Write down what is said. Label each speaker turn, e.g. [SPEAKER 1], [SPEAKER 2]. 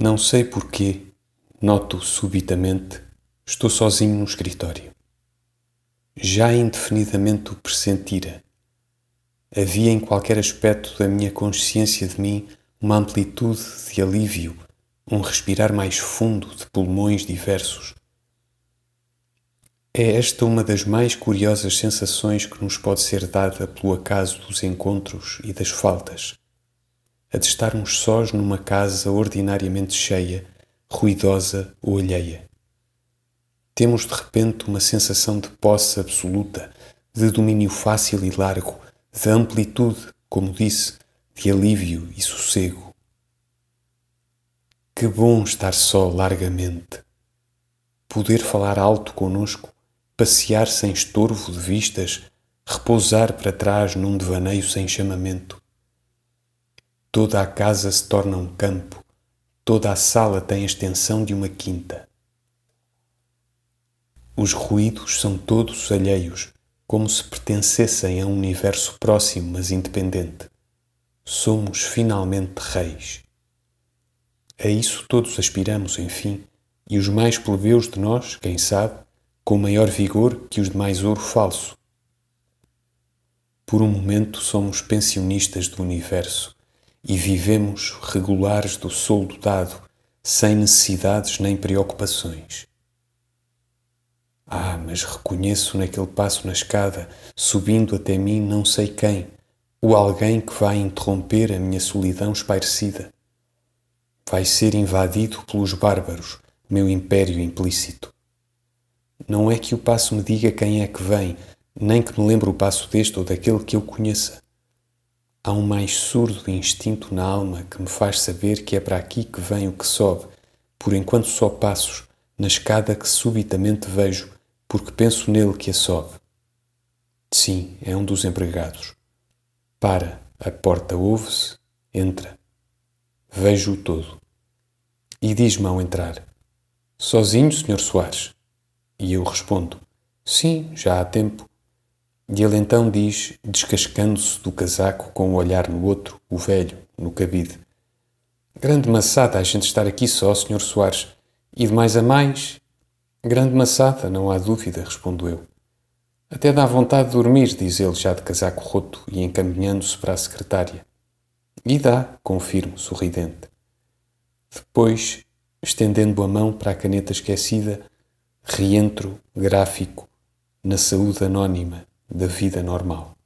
[SPEAKER 1] Não sei porquê, noto subitamente, estou sozinho no escritório. Já indefinidamente o pressentira. Havia em qualquer aspecto da minha consciência de mim uma amplitude de alívio, um respirar mais fundo de pulmões diversos. É esta uma das mais curiosas sensações que nos pode ser dada pelo acaso dos encontros e das faltas a de estarmos sós numa casa ordinariamente cheia, ruidosa ou alheia. Temos de repente uma sensação de posse absoluta, de domínio fácil e largo, de amplitude, como disse, de alívio e sossego. Que bom estar só largamente. Poder falar alto conosco, passear sem estorvo de vistas, repousar para trás num devaneio sem chamamento Toda a casa se torna um campo, toda a sala tem a extensão de uma quinta. Os ruídos são todos alheios, como se pertencessem a um universo próximo, mas independente. Somos finalmente reis. A isso todos aspiramos, enfim, e os mais plebeus de nós, quem sabe, com maior vigor que os de mais ouro falso. Por um momento somos pensionistas do universo e vivemos regulares do soldo dado, sem necessidades nem preocupações. Ah, mas reconheço naquele passo na escada, subindo até mim não sei quem, o alguém que vai interromper a minha solidão espairecida. Vai ser invadido pelos bárbaros, meu império implícito. Não é que o passo me diga quem é que vem, nem que me lembre o passo deste ou daquele que eu conheça. Há um mais surdo instinto na alma que me faz saber que é para aqui que vem o que sobe, por enquanto só passos, na escada que subitamente vejo, porque penso nele que a sobe. Sim, é um dos empregados. Para, a porta ouve-se, entra. Vejo-o todo. E diz-me ao entrar: Sozinho, Sr. Soares? E eu respondo: Sim, já há tempo. E ele então diz, descascando-se do casaco com o um olhar no outro, o velho, no cabide: Grande maçada a gente estar aqui só, Sr. Soares. E de mais a mais? Grande maçada, não há dúvida, respondo eu. Até dá vontade de dormir, diz ele já de casaco roto e encaminhando-se para a secretária. E dá, confirmo, sorridente. Depois, estendendo a mão para a caneta esquecida, reentro, gráfico, na saúde anónima da vida normal.